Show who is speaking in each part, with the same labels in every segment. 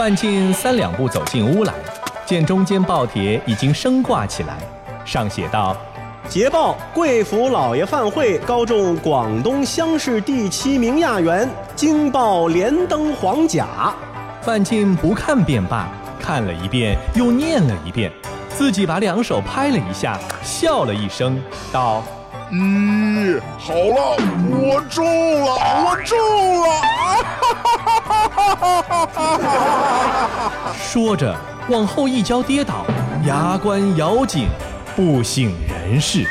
Speaker 1: 范进三两步走进屋来，见中间报帖已经升挂起来，上写道：“
Speaker 2: 捷报，贵府老爷范会高中广东乡试第七名亚员，惊报连登黄甲。”
Speaker 1: 范进不看便罢，看了一遍又念了一遍，自己把两手拍了一下，笑了一声，道：“
Speaker 3: 咦，好了，我中了，我中
Speaker 1: 了！”说着，往后一跤跌倒，牙关咬紧，不省人事。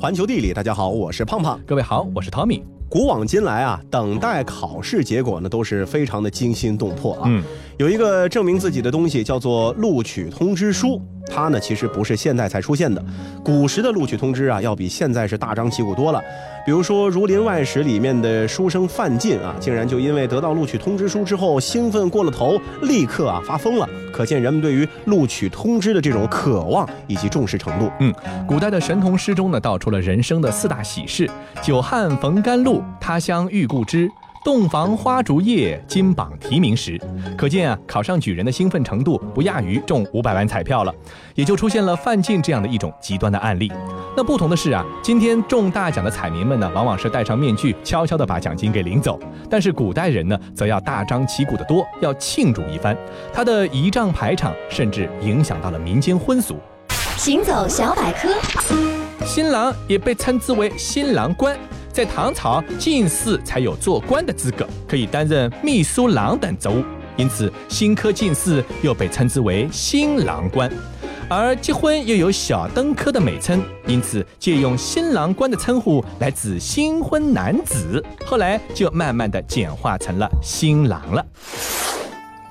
Speaker 2: 环球地理，大家好，我是胖胖。
Speaker 1: 各位好，我是 Tommy。
Speaker 2: 古往今来啊，等待考试结果呢，都是非常的惊心动魄啊。嗯，有一个证明自己的东西叫做录取通知书，它呢其实不是现在才出现的，古时的录取通知啊，要比现在是大张旗鼓多了。比如说《儒林外史》里面的书生范进啊，竟然就因为得到录取通知书之后兴奋过了头，立刻啊发疯了。可见人们对于录取通知的这种渴望以及重视程度。
Speaker 1: 嗯，古代的神童诗中呢，道出了人生的四大喜事：久旱逢甘露，他乡遇故知。洞房花烛夜，金榜题名时，可见啊，考上举人的兴奋程度不亚于中五百万彩票了，也就出现了范进这样的一种极端的案例。那不同的是啊，今天中大奖的彩民们呢，往往是戴上面具，悄悄地把奖金给领走；但是古代人呢，则要大张旗鼓的多，要庆祝一番。他的仪仗排场，甚至影响到了民间婚俗。
Speaker 4: 行走小百科，
Speaker 1: 新郎也被称之为新郎官。在唐朝，进士才有做官的资格，可以担任秘书郎等职务，因此新科进士又被称之为新郎官。而结婚又有小登科的美称，因此借用新郎官的称呼来指新婚男子，后来就慢慢的简化成了新郎了。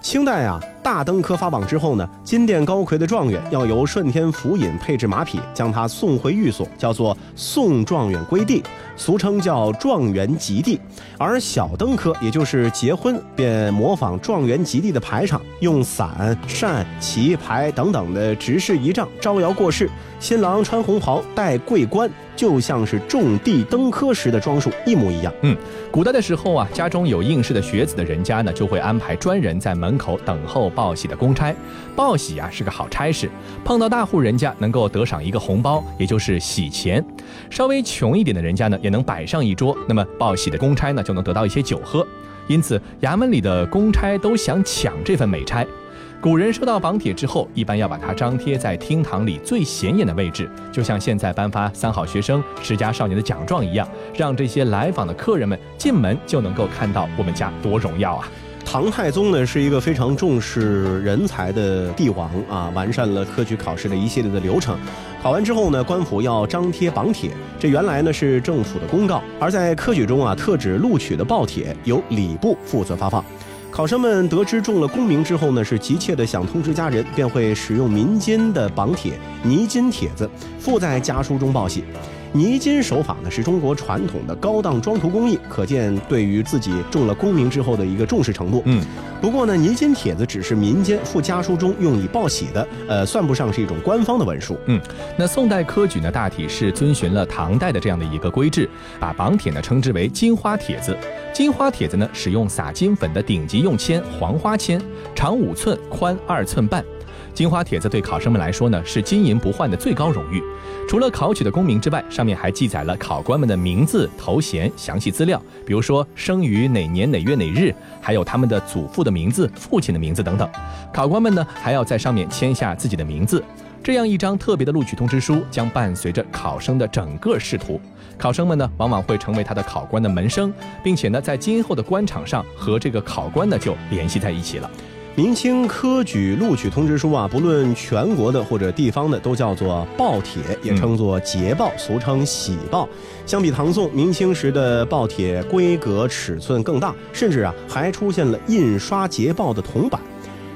Speaker 2: 清代啊，大登科发榜之后呢，金殿高魁的状元要由顺天府尹配置马匹，将他送回寓所，叫做送状元归地，俗称叫状元及第。而小登科，也就是结婚，便模仿状元及第的排场，用伞、扇、旗、牌等等的执事仪仗招摇过市。新郎穿红袍，戴桂冠，就像是种地登科时的装束一模一样。
Speaker 1: 嗯，古代的时候啊，家中有应试的学子的人家呢，就会安排专人在门口等候报喜的公差。报喜啊是个好差事，碰到大户人家能够得赏一个红包，也就是喜钱；稍微穷一点的人家呢，也能摆上一桌，那么报喜的公差呢就能得到一些酒喝。因此，衙门里的公差都想抢这份美差。古人收到榜帖之后，一般要把它张贴在厅堂里最显眼的位置，就像现在颁发三好学生、十佳少年的奖状一样，让这些来访的客人们进门就能够看到我们家多荣耀啊！
Speaker 2: 唐太宗呢是一个非常重视人才的帝王啊，完善了科举考试的一系列的流程。考完之后呢，官府要张贴榜帖，这原来呢是政府的公告，而在科举中啊，特指录取的报帖由礼部负责发放。考生们得知中了功名之后呢，是急切的想通知家人，便会使用民间的榜帖泥金帖子附在家书中报喜。泥金手法呢是中国传统的高档装涂工艺，可见对于自己中了功名之后的一个重视程度。嗯，不过呢，泥金帖子只是民间附家书中用以报喜的，呃，算不上是一种官方的文书。
Speaker 1: 嗯，那宋代科举呢，大体是遵循了唐代的这样的一个规制，把榜帖呢称之为金花帖子。金花帖子呢，使用撒金粉的顶级用铅黄花铅，长五寸，宽二寸半。金花帖子对考生们来说呢，是金银不换的最高荣誉。除了考取的功名之外，上面还记载了考官们的名字、头衔、详细资料，比如说生于哪年哪月哪日，还有他们的祖父的名字、父亲的名字等等。考官们呢，还要在上面签下自己的名字。这样一张特别的录取通知书，将伴随着考生的整个仕途。考生们呢，往往会成为他的考官的门生，并且呢，在今后的官场上和这个考官呢就联系在一起了。
Speaker 2: 明清科举录取通知书啊，不论全国的或者地方的，都叫做报帖，也称作捷报，俗称喜报。相比唐宋、明清时的报帖，规格尺寸更大，甚至啊还出现了印刷捷报的铜版。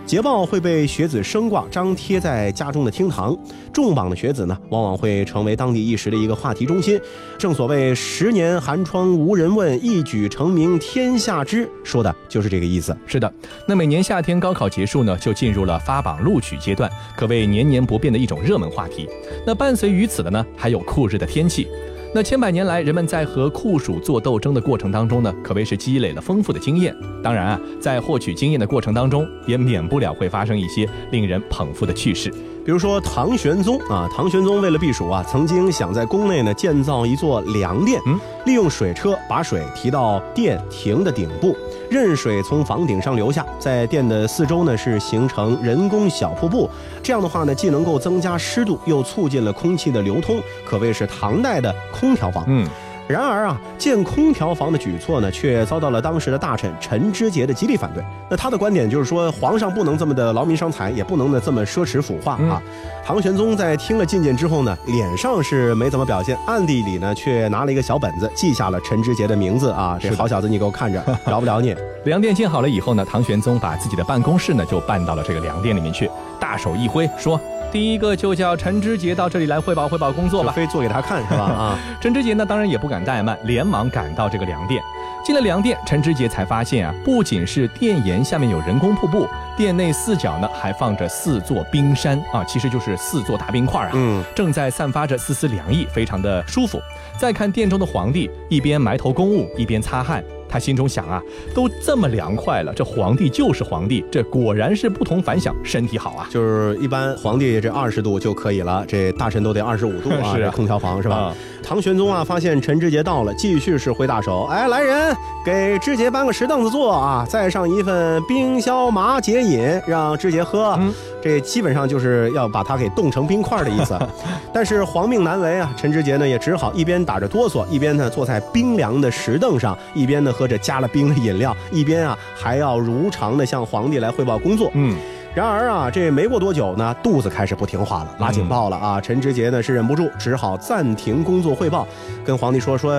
Speaker 2: 捷报会被学子升挂张贴在家中的厅堂，重榜的学子呢，往往会成为当地一时的一个话题中心。正所谓“十年寒窗无人问，一举成名天下知”，说的就是这个意思。
Speaker 1: 是的，那每年夏天高考结束呢，就进入了发榜录取阶段，可谓年年不变的一种热门话题。那伴随于此的呢，还有酷热的天气。那千百年来，人们在和酷暑做斗争的过程当中呢，可谓是积累了丰富的经验。当然啊，在获取经验的过程当中，也免不了会发生一些令人捧腹的趣事。
Speaker 2: 比如说唐玄宗啊，唐玄宗为了避暑啊，曾经想在宫内呢建造一座凉殿，
Speaker 1: 嗯，
Speaker 2: 利用水车把水提到殿亭的顶部，任水从房顶上流下，在殿的四周呢是形成人工小瀑布。这样的话呢，既能够增加湿度，又促进了空气的流通，可谓是唐代的空调房。
Speaker 1: 嗯。
Speaker 2: 然而啊，建空调房的举措呢，却遭到了当时的大臣陈知节的极力反对。那他的观点就是说，皇上不能这么的劳民伤财，也不能呢这么奢侈腐化啊。唐玄宗在听了进谏之后呢，脸上是没怎么表现，暗地里呢却拿了一个小本子，记下了陈知节的名字啊。这好小子，你给我看着，饶不了你。
Speaker 1: 粮店建好了以后呢，唐玄宗把自己的办公室呢就搬到了这个粮店里面去，大手一挥说。第一个就叫陈知杰到这里来汇报汇报工作吧，
Speaker 2: 非做给他看是吧？啊，
Speaker 1: 陈知杰呢当然也不敢怠慢，连忙赶到这个粮店。进了粮店，陈知杰才发现啊，不仅是殿檐下面有人工瀑布，殿内四角呢还放着四座冰山啊，其实就是四座大冰块啊，
Speaker 2: 嗯，
Speaker 1: 正在散发着丝丝凉意，非常的舒服。再看殿中的皇帝，一边埋头公务，一边擦汗。他心中想啊，都这么凉快了，这皇帝就是皇帝，这果然是不同凡响，身体好啊。
Speaker 2: 就是一般皇帝这二十度就可以了，这大臣都得二十五度啊，
Speaker 1: 是
Speaker 2: 空调房是吧？唐玄宗啊，发现陈知节到了，继续是挥大手，哎，来人，给知节搬个石凳子坐啊，再上一份冰消麻解饮，让知节喝。这基本上就是要把他给冻成冰块的意思。但是皇命难违啊，陈知节呢也只好一边打着哆嗦，一边呢坐在冰凉的石凳上，一边呢喝着加了冰的饮料，一边啊还要如常的向皇帝来汇报工作。
Speaker 1: 嗯。
Speaker 2: 然而啊，这没过多久呢，肚子开始不听话了，拉警报了啊！陈知节呢是忍不住，只好暂停工作汇报，跟皇帝说说，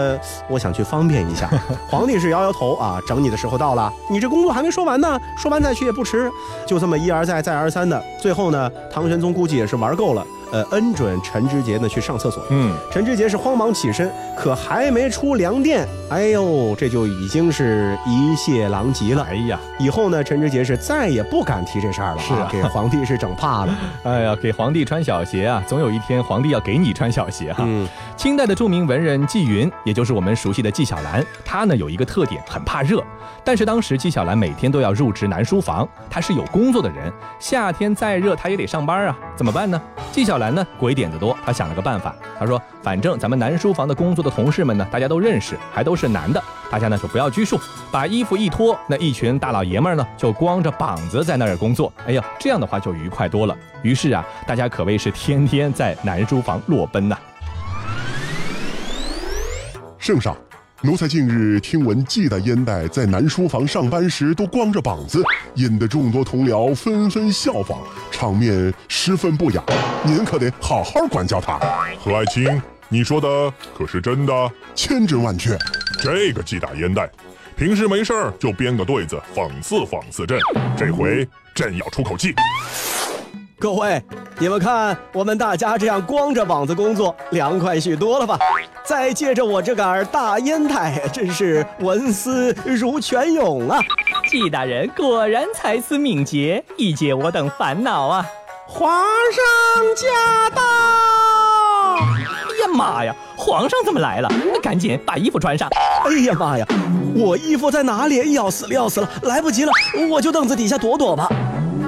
Speaker 2: 我想去方便一下。皇帝是摇摇头啊，整你的时候到了，你这工作还没说完呢，说完再去也不迟。就这么一而再再而三的，最后呢，唐玄宗估计也是玩够了。呃，恩准陈知节呢去上厕所。
Speaker 1: 嗯，
Speaker 2: 陈知节是慌忙起身，可还没出粮店，哎呦，这就已经是一泻狼藉了。
Speaker 1: 哎呀，
Speaker 2: 以后呢，陈知节是再也不敢提这事儿了。
Speaker 1: 是啊，
Speaker 2: 给皇帝是整怕了。
Speaker 1: 哎呀，给皇帝穿小鞋啊，总有一天皇帝要给你穿小鞋哈。
Speaker 2: 嗯，
Speaker 1: 清代的著名文人纪云，也就是我们熟悉的纪晓岚，他呢有一个特点，很怕热。但是当时纪晓岚每天都要入职南书房，他是有工作的人，夏天再热他也得上班啊，怎么办呢？纪晓岚呢鬼点子多，他想了个办法，他说：反正咱们南书房的工作的同事们呢，大家都认识，还都是男的，大家呢就不要拘束，把衣服一脱，那一群大老爷们呢就光着膀子在那儿工作，哎呀，这样的话就愉快多了。于是啊，大家可谓是天天在南书房裸奔呐。
Speaker 3: 圣上。奴才近日听闻纪大烟袋在南书房上班时都光着膀子，引得众多同僚纷纷效仿，场面十分不雅。您可得好好管教他。何爱卿，你说的可是真的？千真万确。这个纪大烟袋，平时没事儿就编个对子讽刺讽刺朕，这回朕要出口气。
Speaker 2: 各位，你们看我们大家这样光着膀子工作，凉快许多了吧？再借着我这杆大烟袋，真是文思如泉涌啊！
Speaker 5: 纪大人果然才思敏捷，一解我等烦恼啊！
Speaker 2: 皇上驾到！
Speaker 5: 哎呀妈呀，皇上怎么来了？赶紧把衣服穿上！
Speaker 2: 哎呀妈呀，我衣服在哪里？要死了要死了，来不及了，我就凳子底下躲躲吧。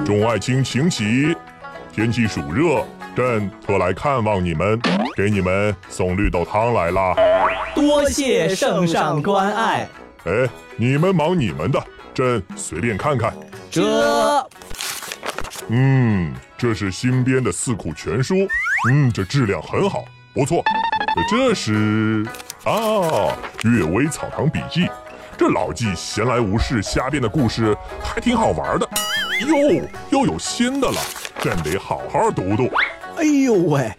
Speaker 3: 众爱卿请起。天气暑热，朕特来看望你们，给你们送绿豆汤来啦。
Speaker 5: 多谢圣上关爱。
Speaker 3: 哎，你们忙你们的，朕随便看看。
Speaker 5: 这，
Speaker 3: 嗯，这是新编的《四库全书》，嗯，这质量很好，不错。这是啊，《阅微草堂笔记》，这老纪闲来无事瞎编的故事，还挺好玩的。哟，又有新的了。朕得好好读读。
Speaker 2: 哎呦喂，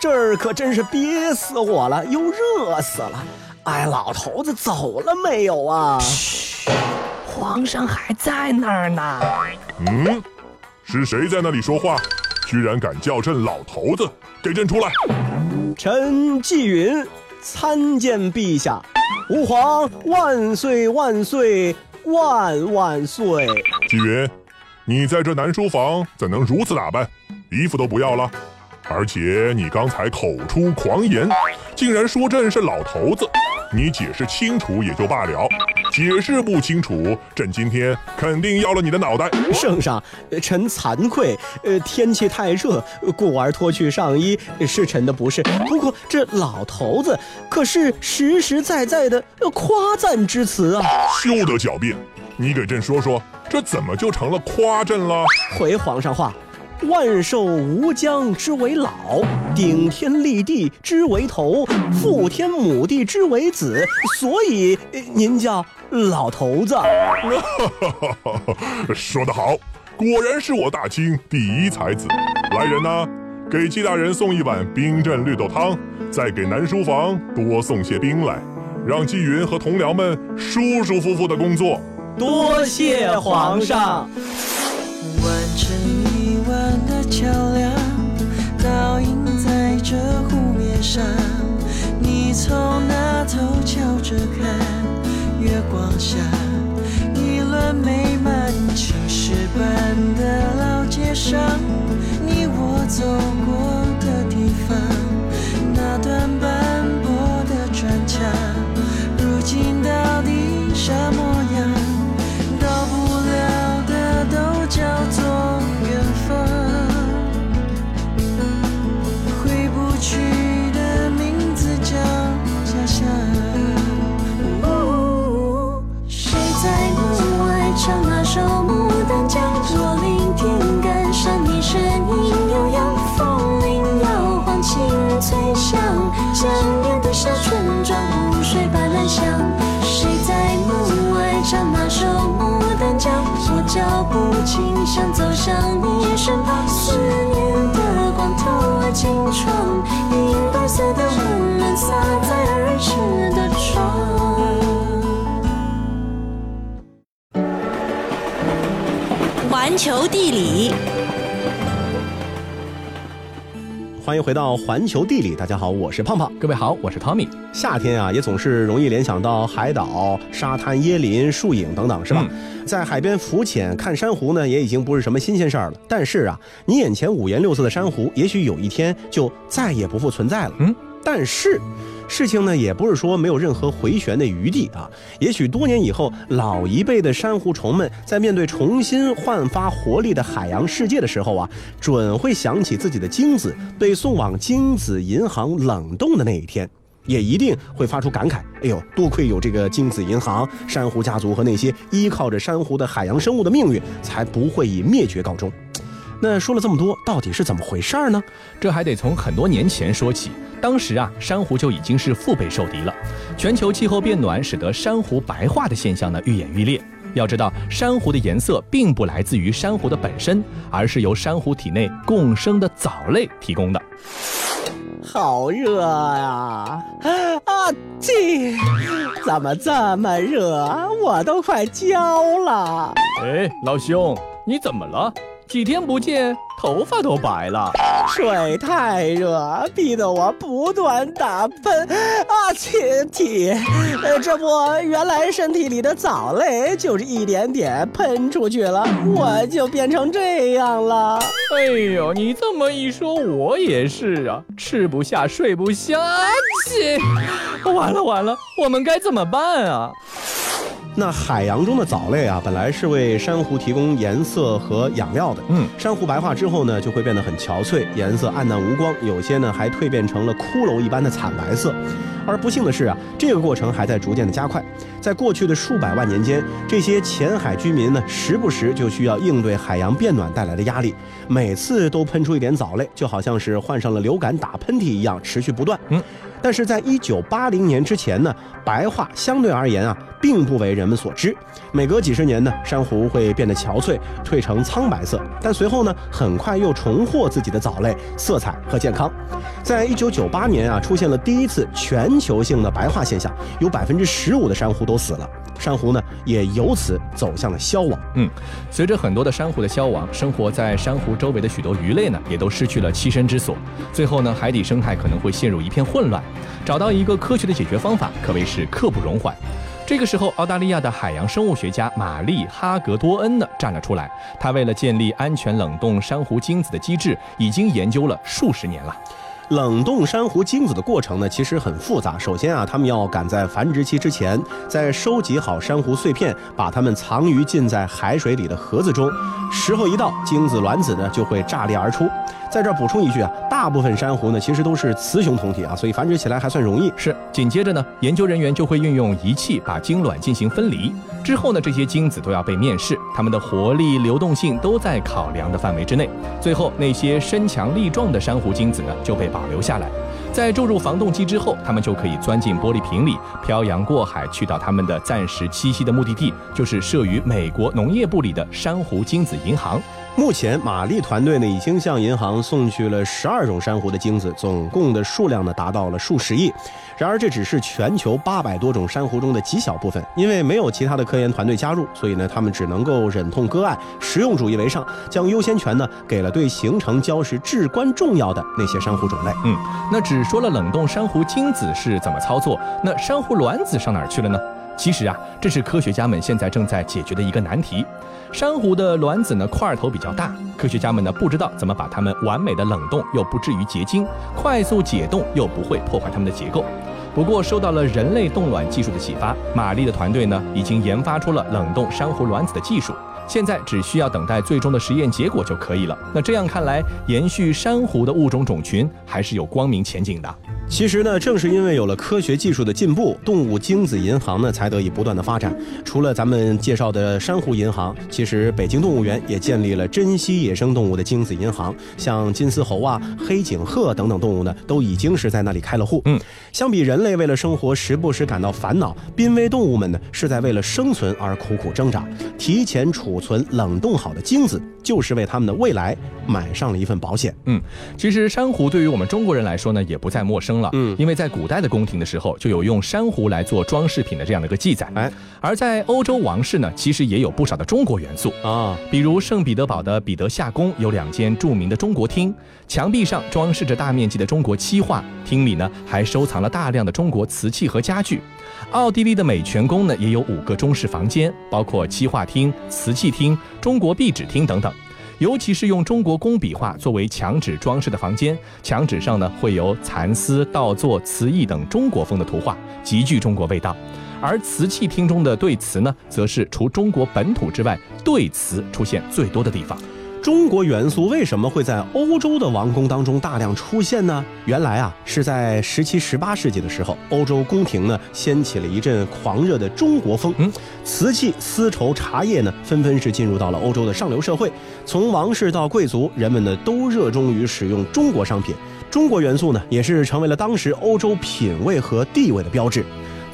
Speaker 2: 这儿可真是憋死我了，又热死了。哎，老头子走了没有啊？
Speaker 5: 嘘，皇上还在那儿呢。
Speaker 3: 嗯，是谁在那里说话？居然敢叫朕老头子！给朕出来！
Speaker 2: 臣纪云参见陛下。吾皇万岁万岁万万岁！
Speaker 3: 纪云。你在这南书房怎能如此打扮？衣服都不要了？而且你刚才口出狂言，竟然说朕是老头子，你解释清楚也就罢了，解释不清楚，朕今天肯定要了你的脑袋。
Speaker 2: 圣上，呃臣惭愧，呃，天气太热，故而脱去上衣，是臣的不是。不过这老头子可是实实在在的呃夸赞之词啊！
Speaker 3: 休得狡辩，你给朕说说，这怎么就成了夸朕了？
Speaker 2: 回皇上话。万寿无疆之为老，顶天立地之为头，父天母地之为子，所以呃您叫老头子。
Speaker 3: 说得好，果然是我大清第一才子。来人呐，给纪大人送一碗冰镇绿豆汤，再给南书房多送些冰来，让纪云和同僚们舒舒服服的工作。
Speaker 2: 多谢皇上。
Speaker 6: 在这湖面上。你从那头瞧着看，月光下，一轮美满青石板的老街上，你我走
Speaker 2: 欢迎回到环球地理，大家好，我是胖胖。
Speaker 1: 各位好，我是 Tommy。
Speaker 2: 夏天啊，也总是容易联想到海岛、沙滩、椰林、树影等等，是吧？在海边浮潜、看珊瑚呢，也已经不是什么新鲜事儿了。但是啊，你眼前五颜六色的珊瑚，也许有一天就再也不复存在了。
Speaker 1: 嗯，
Speaker 2: 但是。事情呢，也不是说没有任何回旋的余地啊。也许多年以后，老一辈的珊瑚虫们在面对重新焕发活力的海洋世界的时候啊，准会想起自己的精子被送往精子银行冷冻的那一天。也一定会发出感慨：哎呦，多亏有这个精子银行、珊瑚家族和那些依靠着珊瑚的海洋生物的命运，才不会以灭绝告终。那说了这么多，到底是怎么回事儿呢？
Speaker 1: 这还得从很多年前说起。当时啊，珊瑚就已经是腹背受敌了。全球气候变暖使得珊瑚白化的现象呢愈演愈烈。要知道，珊瑚的颜色并不来自于珊瑚的本身，而是由珊瑚体内共生的藻类提供的。
Speaker 2: 好热呀！啊，啊这怎么这么热？我都快焦了。
Speaker 1: 哎，老兄，你怎么了？几天不见，头发都白了。
Speaker 2: 水太热，逼得我不断打喷啊！切体，呃，这不，原来身体里的藻类就是一点点喷出去了，我就变成这样了。
Speaker 1: 哎呦，你这么一说，我也是啊，吃不下，睡不下，切！完了完了，我们该怎么办啊？
Speaker 2: 那海洋中的藻类啊，本来是为珊瑚提供颜色和养料的。
Speaker 1: 嗯，
Speaker 2: 珊瑚白化之后呢，就会变得很憔悴，颜色暗淡无光，有些呢还蜕变成了骷髅一般的惨白色。而不幸的是啊，这个过程还在逐渐的加快。在过去的数百万年间，这些浅海居民呢，时不时就需要应对海洋变暖带来的压力，每次都喷出一点藻类，就好像是患上了流感打喷嚏一样，持续不断。
Speaker 1: 嗯。
Speaker 2: 但是在一九八零年之前呢，白化相对而言啊，并不为人们所知。每隔几十年呢，珊瑚会变得憔悴，褪成苍白色，但随后呢，很快又重获自己的藻类、色彩和健康。在一九九八年啊，出现了第一次全球性的白化现象，有百分之十五的珊瑚都死了，珊瑚呢也由此走向了消亡。
Speaker 1: 嗯，随着很多的珊瑚的消亡，生活在珊瑚周围的许多鱼类呢，也都失去了栖身之所。最后呢，海底生态可能会陷入一片混乱。找到一个科学的解决方法，可谓是刻不容缓。这个时候，澳大利亚的海洋生物学家玛丽·哈格多恩呢站了出来，他为了建立安全冷冻珊瑚精子的机制，已经研究了数十年了。
Speaker 2: 冷冻珊瑚精子的过程呢，其实很复杂。首先啊，他们要赶在繁殖期之前，在收集好珊瑚碎片，把它们藏于浸在海水里的盒子中。时候一到，精子卵子呢就会炸裂而出。在这儿补充一句啊，大部分珊瑚呢其实都是雌雄同体啊，所以繁殖起来还算容易。
Speaker 1: 是，紧接着呢，研究人员就会运用仪器把精卵进行分离。之后呢，这些精子都要被面试，它们的活力、流动性都在考量的范围之内。最后，那些身强力壮的珊瑚精子呢就被保留下来。在注入防冻剂之后，它们就可以钻进玻璃瓶里，漂洋过海去到它们的暂时栖息的目的地，就是设于美国农业部里的珊瑚精子银行。
Speaker 2: 目前，玛丽团队呢已经向银行送去了十二种珊瑚的精子，总共的数量呢达到了数十亿。然而，这只是全球八百多种珊瑚中的极小部分，因为没有其他的科研团队加入，所以呢，他们只能够忍痛割爱，实用主义为上，将优先权呢给了对形成礁石至关重要的那些珊瑚种类。
Speaker 1: 嗯，那只说了冷冻珊瑚精子是怎么操作，那珊瑚卵子上哪儿去了呢？其实啊，这是科学家们现在正在解决的一个难题。珊瑚的卵子呢块头比较大，科学家们呢不知道怎么把它们完美的冷冻又不至于结晶，快速解冻又不会破坏它们的结构。不过受到了人类冻卵技术的启发，玛丽的团队呢已经研发出了冷冻珊瑚卵子的技术，现在只需要等待最终的实验结果就可以了。那这样看来，延续珊瑚的物种种群还是有光明前景的。
Speaker 2: 其实呢，正是因为有了科学技术的进步，动物精子银行呢才得以不断的发展。除了咱们介绍的珊瑚银行，其实北京动物园也建立了珍稀野生动物的精子银行，像金丝猴啊、黑颈鹤等等动物呢，都已经是在那里开了户。
Speaker 1: 嗯，
Speaker 2: 相比人类为了生活时不时感到烦恼，濒危动物们呢是在为了生存而苦苦挣扎。提前储存冷冻好的精子，就是为他们的未来买上了一份保险。
Speaker 1: 嗯，其实珊瑚对于我们中国人来说呢，也不再陌生了。
Speaker 2: 嗯，
Speaker 1: 因为在古代的宫廷的时候，就有用珊瑚来做装饰品的这样的一个记载。
Speaker 2: 哎，
Speaker 1: 而在欧洲王室呢，其实也有不少的中国元素
Speaker 2: 啊，
Speaker 1: 比如圣彼得堡的彼得夏宫有两间著名的中国厅，墙壁上装饰着大面积的中国漆画，厅里呢还收藏了大量的中国瓷器和家具。奥地利的美泉宫呢也有五个中式房间，包括漆画厅、瓷器厅、中国壁纸厅等等。尤其是用中国工笔画作为墙纸装饰的房间，墙纸上呢会有蚕丝、稻作、瓷艺等中国风的图画，极具中国味道。而瓷器厅中的对瓷呢，则是除中国本土之外，对瓷出现最多的地方。
Speaker 2: 中国元素为什么会在欧洲的王宫当中大量出现呢？原来啊，是在十七、十八世纪的时候，欧洲宫廷呢掀起了一阵狂热的中国风。
Speaker 1: 嗯，
Speaker 2: 瓷器、丝绸、茶叶呢，纷纷是进入到了欧洲的上流社会。从王室到贵族，人们呢都热衷于使用中国商品。中国元素呢，也是成为了当时欧洲品味和地位的标志。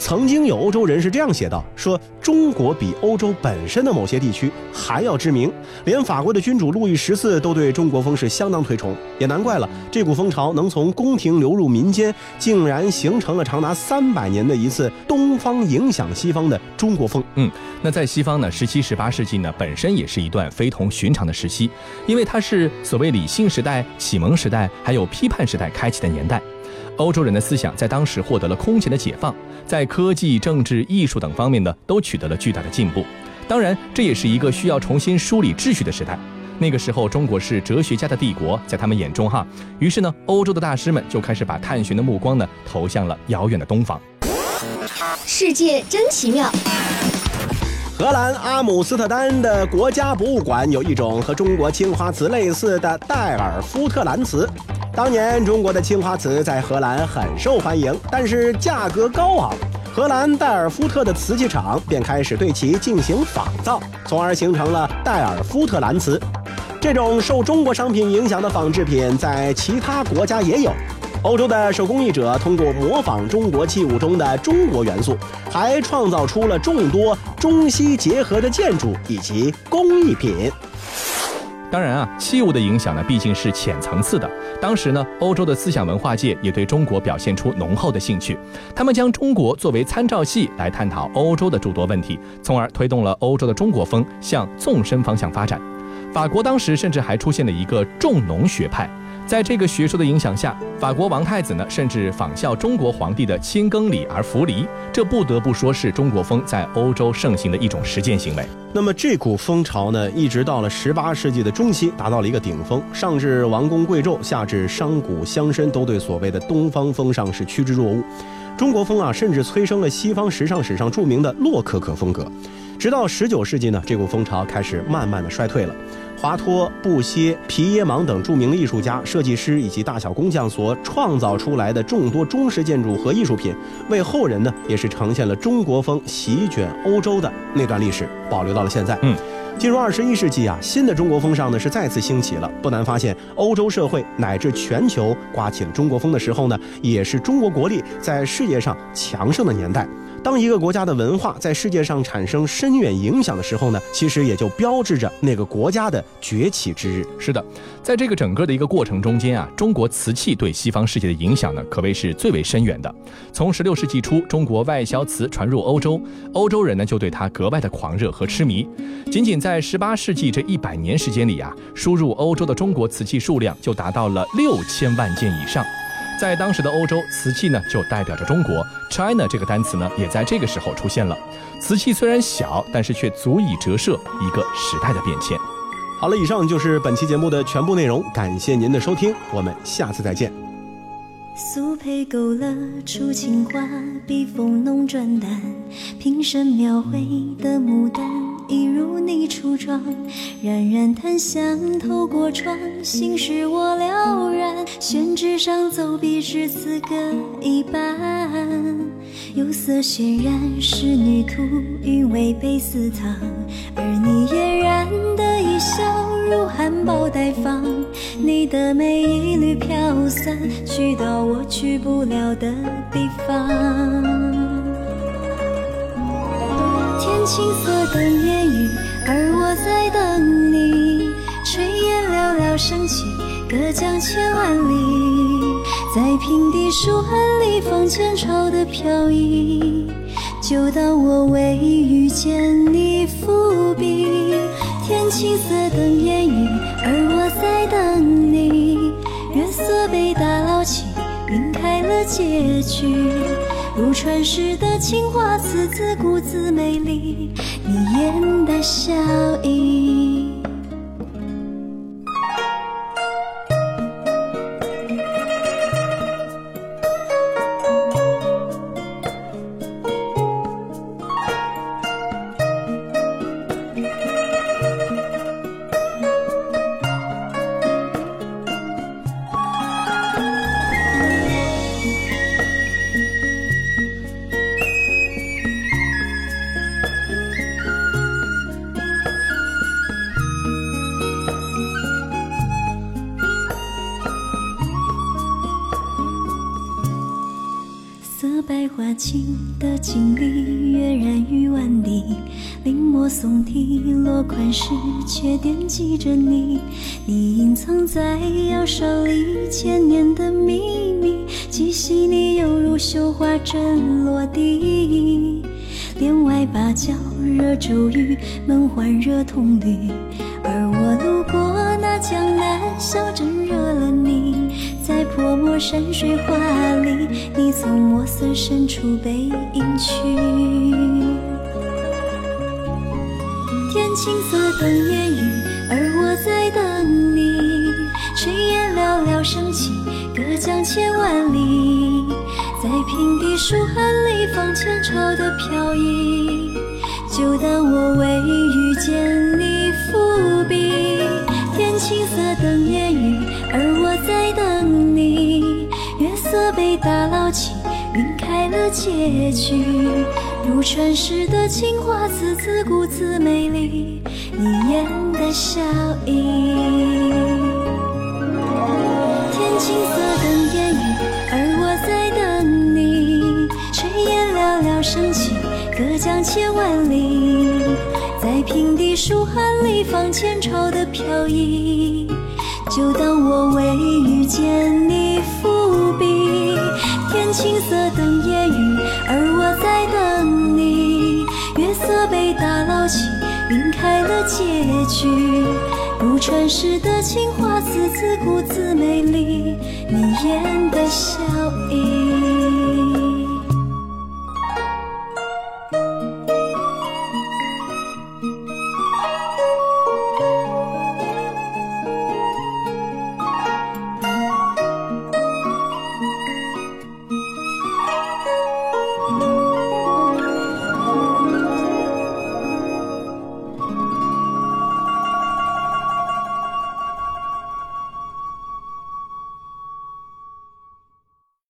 Speaker 2: 曾经有欧洲人是这样写道：说中国比欧洲本身的某些地区还要知名，连法国的君主路易十四都对中国风是相当推崇，也难怪了，这股风潮能从宫廷流入民间，竟然形成了长达三百年的一次东方影响西方的中国风。
Speaker 1: 嗯，那在西方呢，十七、十八世纪呢，本身也是一段非同寻常的时期，因为它是所谓理性时代、启蒙时代还有批判时代开启的年代。欧洲人的思想在当时获得了空前的解放，在科技、政治、艺术等方面呢，都取得了巨大的进步。当然，这也是一个需要重新梳理秩序的时代。那个时候，中国是哲学家的帝国，在他们眼中，哈，于是呢，欧洲的大师们就开始把探寻的目光呢，投向了遥远的东方。
Speaker 4: 世界真奇妙。
Speaker 2: 荷兰阿姆斯特丹的国家博物馆有一种和中国青花瓷类似的戴尔夫特蓝瓷。当年中国的青花瓷在荷兰很受欢迎，但是价格高昂。荷兰戴尔夫特的瓷器厂便开始对其进行仿造，从而形成了戴尔夫特蓝瓷。这种受中国商品影响的仿制品在其他国家也有。欧洲的手工艺者通过模仿中国器物中的中国元素，还创造出了众多中西结合的建筑以及工艺品。
Speaker 1: 当然啊，器物的影响呢毕竟是浅层次的。当时呢，欧洲的思想文化界也对中国表现出浓厚的兴趣，他们将中国作为参照系来探讨欧洲的诸多问题，从而推动了欧洲的中国风向纵深方向发展。法国当时甚至还出现了一个重农学派。在这个学说的影响下，法国王太子呢，甚至仿效中国皇帝的亲耕礼而服离，这不得不说是中国风在欧洲盛行的一种实践行为。
Speaker 2: 那么这股风潮呢，一直到了十八世纪的中期，达到了一个顶峰。上至王公贵胄，下至商贾乡绅，都对所谓的东方风尚是趋之若鹜。中国风啊，甚至催生了西方时尚史上著名的洛可可风格。直到十九世纪呢，这股风潮开始慢慢的衰退了。华托、布歇、皮耶芒等著名的艺术家、设计师以及大小工匠所创造出来的众多中式建筑和艺术品，为后人呢也是呈现了中国风席卷欧洲的那段历史，保留到了现在。
Speaker 1: 嗯。
Speaker 2: 进入二十一世纪啊，新的中国风尚呢是再次兴起了。不难发现，欧洲社会乃至全球刮起了中国风的时候呢，也是中国国力在世界上强盛的年代。当一个国家的文化在世界上产生深远影响的时候呢，其实也就标志着那个国家的崛起之日。
Speaker 1: 是的，在这个整个的一个过程中间啊，中国瓷器对西方世界的影响呢，可谓是最为深远的。从十六世纪初，中国外销瓷传入欧洲，欧洲人呢就对它格外的狂热和痴迷。仅仅在十八世纪这一百年时间里啊，输入欧洲的中国瓷器数量就达到了六千万件以上。在当时的欧洲，瓷器呢就代表着中国，China 这个单词呢也在这个时候出现了。瓷器虽然小，但是却足以折射一个时代的变迁。
Speaker 2: 好了，以上就是本期节目的全部内容，感谢您的收听，我们下次再见。
Speaker 7: 素胚勾勒出情花，笔锋浓转淡，平生描绘的牡丹。一如你初妆，冉冉檀香透过窗，心事我了然。宣纸上走笔至此各一半，釉色渲染仕女图，韵味被私藏。而你嫣然的一笑，如含苞待放。你的美一缕飘散，去到我去不了的地方。青色等烟雨，而我在等你。炊烟袅袅升起，隔江千万里。在平地书案里放前朝的飘逸，就当我未遇见你伏笔。天青色等烟雨，而我在等你。月色被打捞起，晕开了结局。如传世的青花瓷，自顾自美丽，你眼带笑意。花情的经历，跃然于万里。临摹宋体，落款时却惦记着你。你隐藏在窑烧里千年的秘密，既细腻犹如绣花针落地。帘外芭蕉惹骤雨，门环惹铜绿。而我路过那江南小镇，泼墨山水画里，你从墨色深处背影去。天青色等烟雨，而我在等你。炊烟袅袅升起，隔江千万里。在平地书案里放前朝的飘逸，就当我未遇见你伏笔。天青色等烟雨，而我在等你。月色被打捞起，晕开了结局。如传世的青花瓷，自顾自美丽，你眼带笑意。天青色等烟雨，而我在等你。炊烟袅袅升起，隔江千万里。在平地书案里放前朝的飘逸，就当我为遇见你伏笔。天青色等烟雨，而我在等你。月色被打捞起，晕开了结局。如传世的青花瓷，自顾自美丽，你眼的笑意。